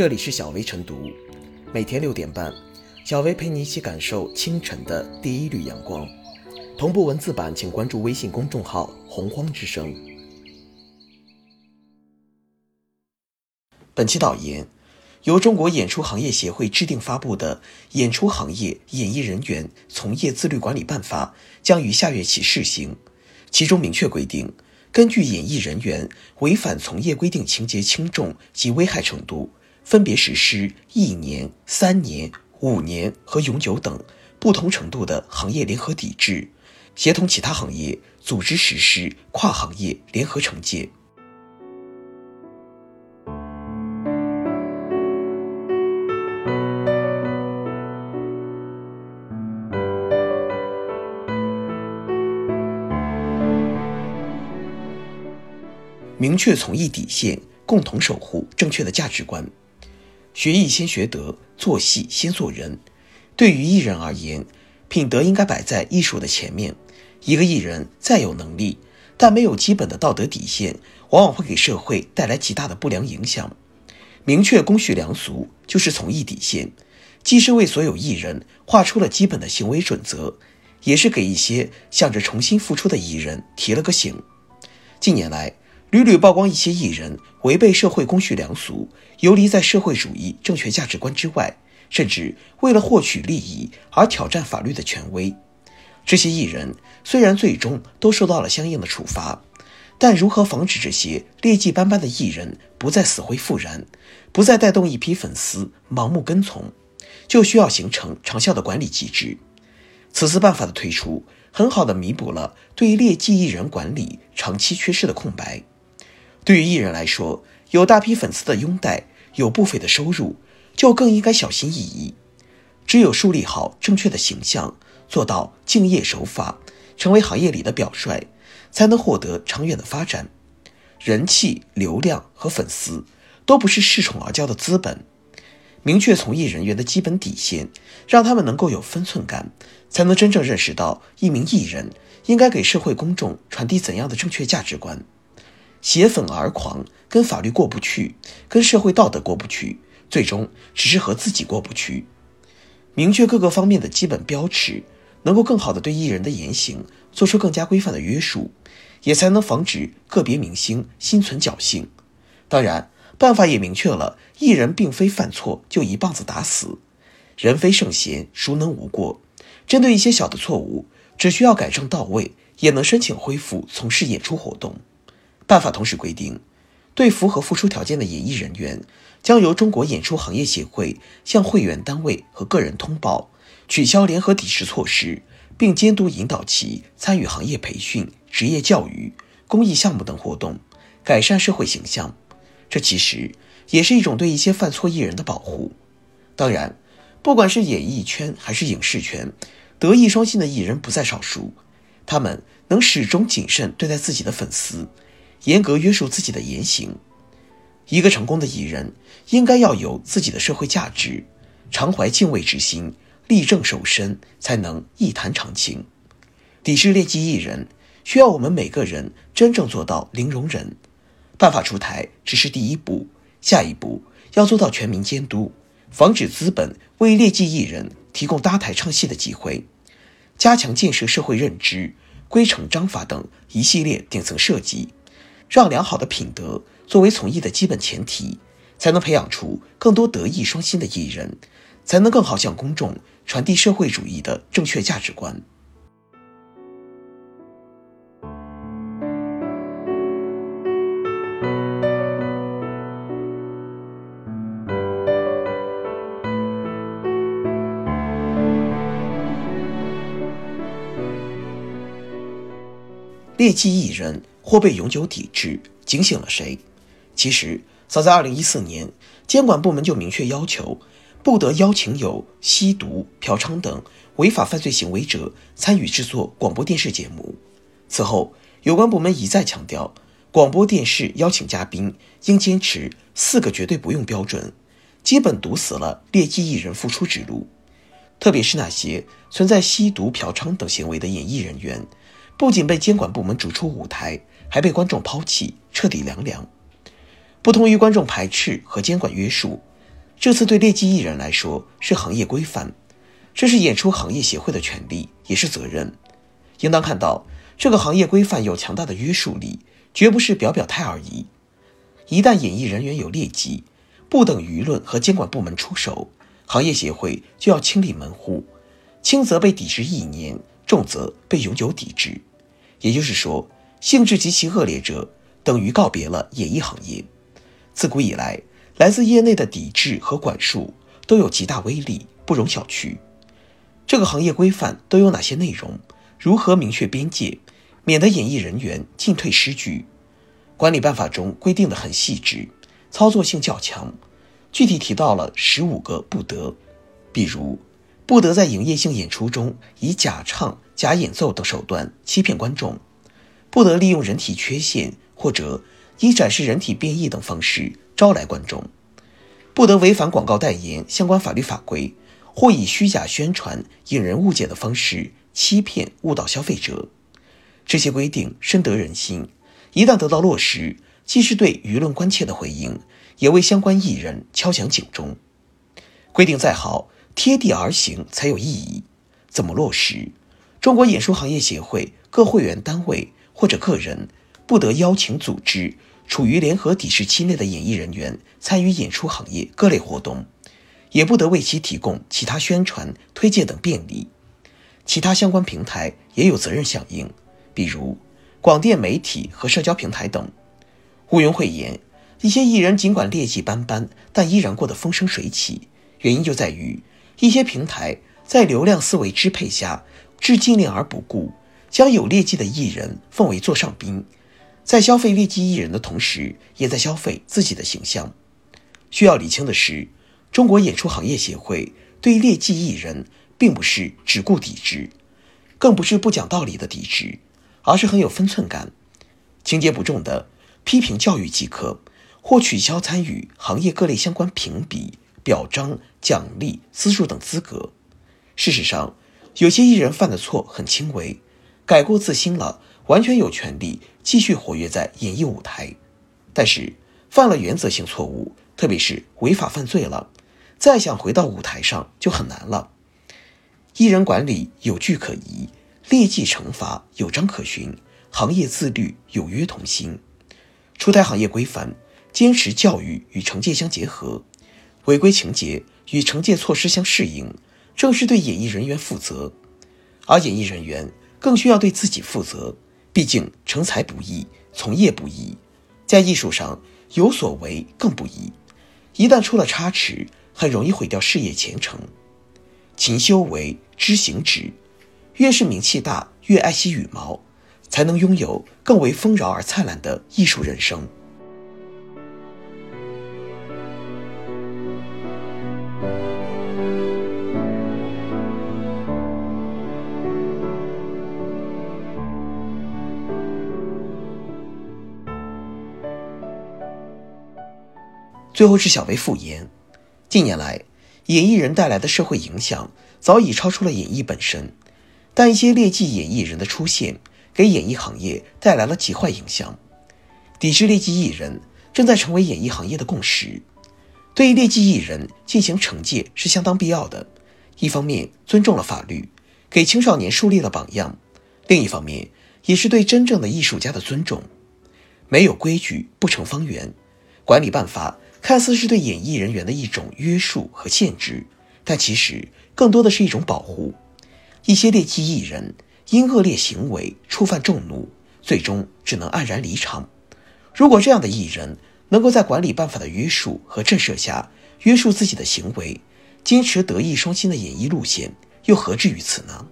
这里是小薇晨读，每天六点半，小薇陪你一起感受清晨的第一缕阳光。同步文字版，请关注微信公众号“洪荒之声”。本期导言：由中国演出行业协会制定发布的《演出行业演艺人员从业自律管理办法》将于下月起试行，其中明确规定，根据演艺人员违反从业规定情节轻重及危害程度。分别实施一年、三年、五年和永久等不同程度的行业联合抵制，协同其他行业组织实施跨行业联合惩戒。明确从业底线，共同守护正确的价值观。学艺先学德，做戏先做人。对于艺人而言，品德应该摆在艺术的前面。一个艺人再有能力，但没有基本的道德底线，往往会给社会带来极大的不良影响。明确公序良俗就是从艺底线，既是为所有艺人画出了基本的行为准则，也是给一些想着重新复出的艺人提了个醒。近年来，屡屡曝光一些艺人违背社会公序良俗，游离在社会主义正确价值观之外，甚至为了获取利益而挑战法律的权威。这些艺人虽然最终都受到了相应的处罚，但如何防止这些劣迹斑斑的艺人不再死灰复燃，不再带动一批粉丝盲目跟从，就需要形成长效的管理机制。此次办法的推出，很好的弥补了对劣迹艺人管理长期缺失的空白。对于艺人来说，有大批粉丝的拥戴，有不菲的收入，就更应该小心翼翼。只有树立好正确的形象，做到敬业守法，成为行业里的表率，才能获得长远的发展。人气、流量和粉丝都不是恃宠而骄的资本。明确从艺人员的基本底线，让他们能够有分寸感，才能真正认识到一名艺人应该给社会公众传递怎样的正确价值观。挟粉而狂，跟法律过不去，跟社会道德过不去，最终只是和自己过不去。明确各个方面的基本标尺，能够更好的对艺人的言行做出更加规范的约束，也才能防止个别明星心存侥幸。当然，办法也明确了，艺人并非犯错就一棒子打死，人非圣贤，孰能无过？针对一些小的错误，只需要改正到位，也能申请恢复从事演出活动。办法同时规定，对符合复出条件的演艺人员，将由中国演出行业协会向会员单位和个人通报，取消联合抵制措施，并监督引导其参与行业培训、职业教育、公益项目等活动，改善社会形象。这其实也是一种对一些犯错艺人的保护。当然，不管是演艺圈还是影视圈，德艺双馨的艺人不在少数，他们能始终谨慎对待自己的粉丝。严格约束自己的言行，一个成功的艺人应该要有自己的社会价值，常怀敬畏之心，立正守身，才能一谈长情。抵制劣迹艺人，需要我们每个人真正做到零容忍。办法出台只是第一步，下一步要做到全民监督，防止资本为劣迹艺人提供搭台唱戏的机会，加强建设社会认知、规惩章法等一系列顶层设计。让良好的品德作为从艺的基本前提，才能培养出更多德艺双馨的艺人，才能更好向公众传递社会主义的正确价值观。劣迹艺人。或被永久抵制，警醒了谁？其实早在二零一四年，监管部门就明确要求，不得邀请有吸毒、嫖娼等违法犯罪行为者参与制作广播电视节目。此后，有关部门一再强调，广播电视邀请嘉宾应坚持四个绝对不用标准，基本堵死了劣迹艺人复出之路。特别是那些存在吸毒、嫖娼等行为的演艺人员，不仅被监管部门逐出舞台。还被观众抛弃，彻底凉凉。不同于观众排斥和监管约束，这次对劣迹艺人来说是行业规范，这是演出行业协会的权利，也是责任。应当看到，这个行业规范有强大的约束力，绝不是表表态而已。一旦演艺人员有劣迹，不等舆论和监管部门出手，行业协会就要清理门户，轻则被抵制一年，重则被永久抵制。也就是说，性质极其恶劣者，等于告别了演艺行业。自古以来，来自业内的抵制和管束都有极大威力，不容小觑。这个行业规范都有哪些内容？如何明确边界，免得演艺人员进退失据？管理办法中规定的很细致，操作性较强，具体提到了十五个不得，比如不得在营业性演出中以假唱、假演奏等手段欺骗观众，不得利用人体缺陷或者以展示人体变异等方式招来观众，不得违反广告代言相关法律法规，或以虚假宣传、引人误解的方式。欺骗误导消费者，这些规定深得人心。一旦得到落实，既是对舆论关切的回应，也为相关艺人敲响警钟。规定再好，贴地而行才有意义。怎么落实？中国演出行业协会各会员单位或者个人不得邀请组织处于联合抵制期内的演艺人员参与演出行业各类活动，也不得为其提供其他宣传、推荐等便利。其他相关平台也有责任响应，比如广电媒体和社交平台等。毋庸讳言，一些艺人尽管劣迹斑斑，但依然过得风生水起。原因就在于一些平台在流量思维支配下，置禁令而不顾，将有劣迹的艺人奉为座上宾，在消费劣迹艺人的同时，也在消费自己的形象。需要理清的是，中国演出行业协会对劣迹艺人。并不是只顾抵制，更不是不讲道理的抵制，而是很有分寸感，情节不重的批评教育即可，或取消参与行业各类相关评比、表彰、奖励、资助等资格。事实上，有些艺人犯的错很轻微，改过自新了，完全有权利继续活跃在演艺舞台。但是，犯了原则性错误，特别是违法犯罪了，再想回到舞台上就很难了。艺人管理有据可依，劣迹惩罚有章可循，行业自律有约同心。出台行业规范，坚持教育与惩戒相结合，违规情节与惩戒措施相适应，正是对演艺人员负责。而演艺人员更需要对自己负责，毕竟成才不易，从业不易，在艺术上有所为更不易。一旦出了差池，很容易毁掉事业前程。勤修为，知行止。越是名气大，越爱惜羽毛，才能拥有更为丰饶而灿烂的艺术人生。最后是小薇复言，近年来。演艺人带来的社会影响早已超出了演艺本身，但一些劣迹演艺人的出现给演艺行业带来了极坏影响。抵制劣迹艺人正在成为演艺行业的共识。对劣迹艺人进行惩戒是相当必要的。一方面尊重了法律，给青少年树立了榜样；另一方面也是对真正的艺术家的尊重。没有规矩不成方圆，管理办法。看似是对演艺人员的一种约束和限制，但其实更多的是一种保护。一些劣迹艺人因恶劣行为触犯众怒，最终只能黯然离场。如果这样的艺人能够在管理办法的约束和震慑下约束自己的行为，坚持德艺双馨的演艺路线，又何至于此呢？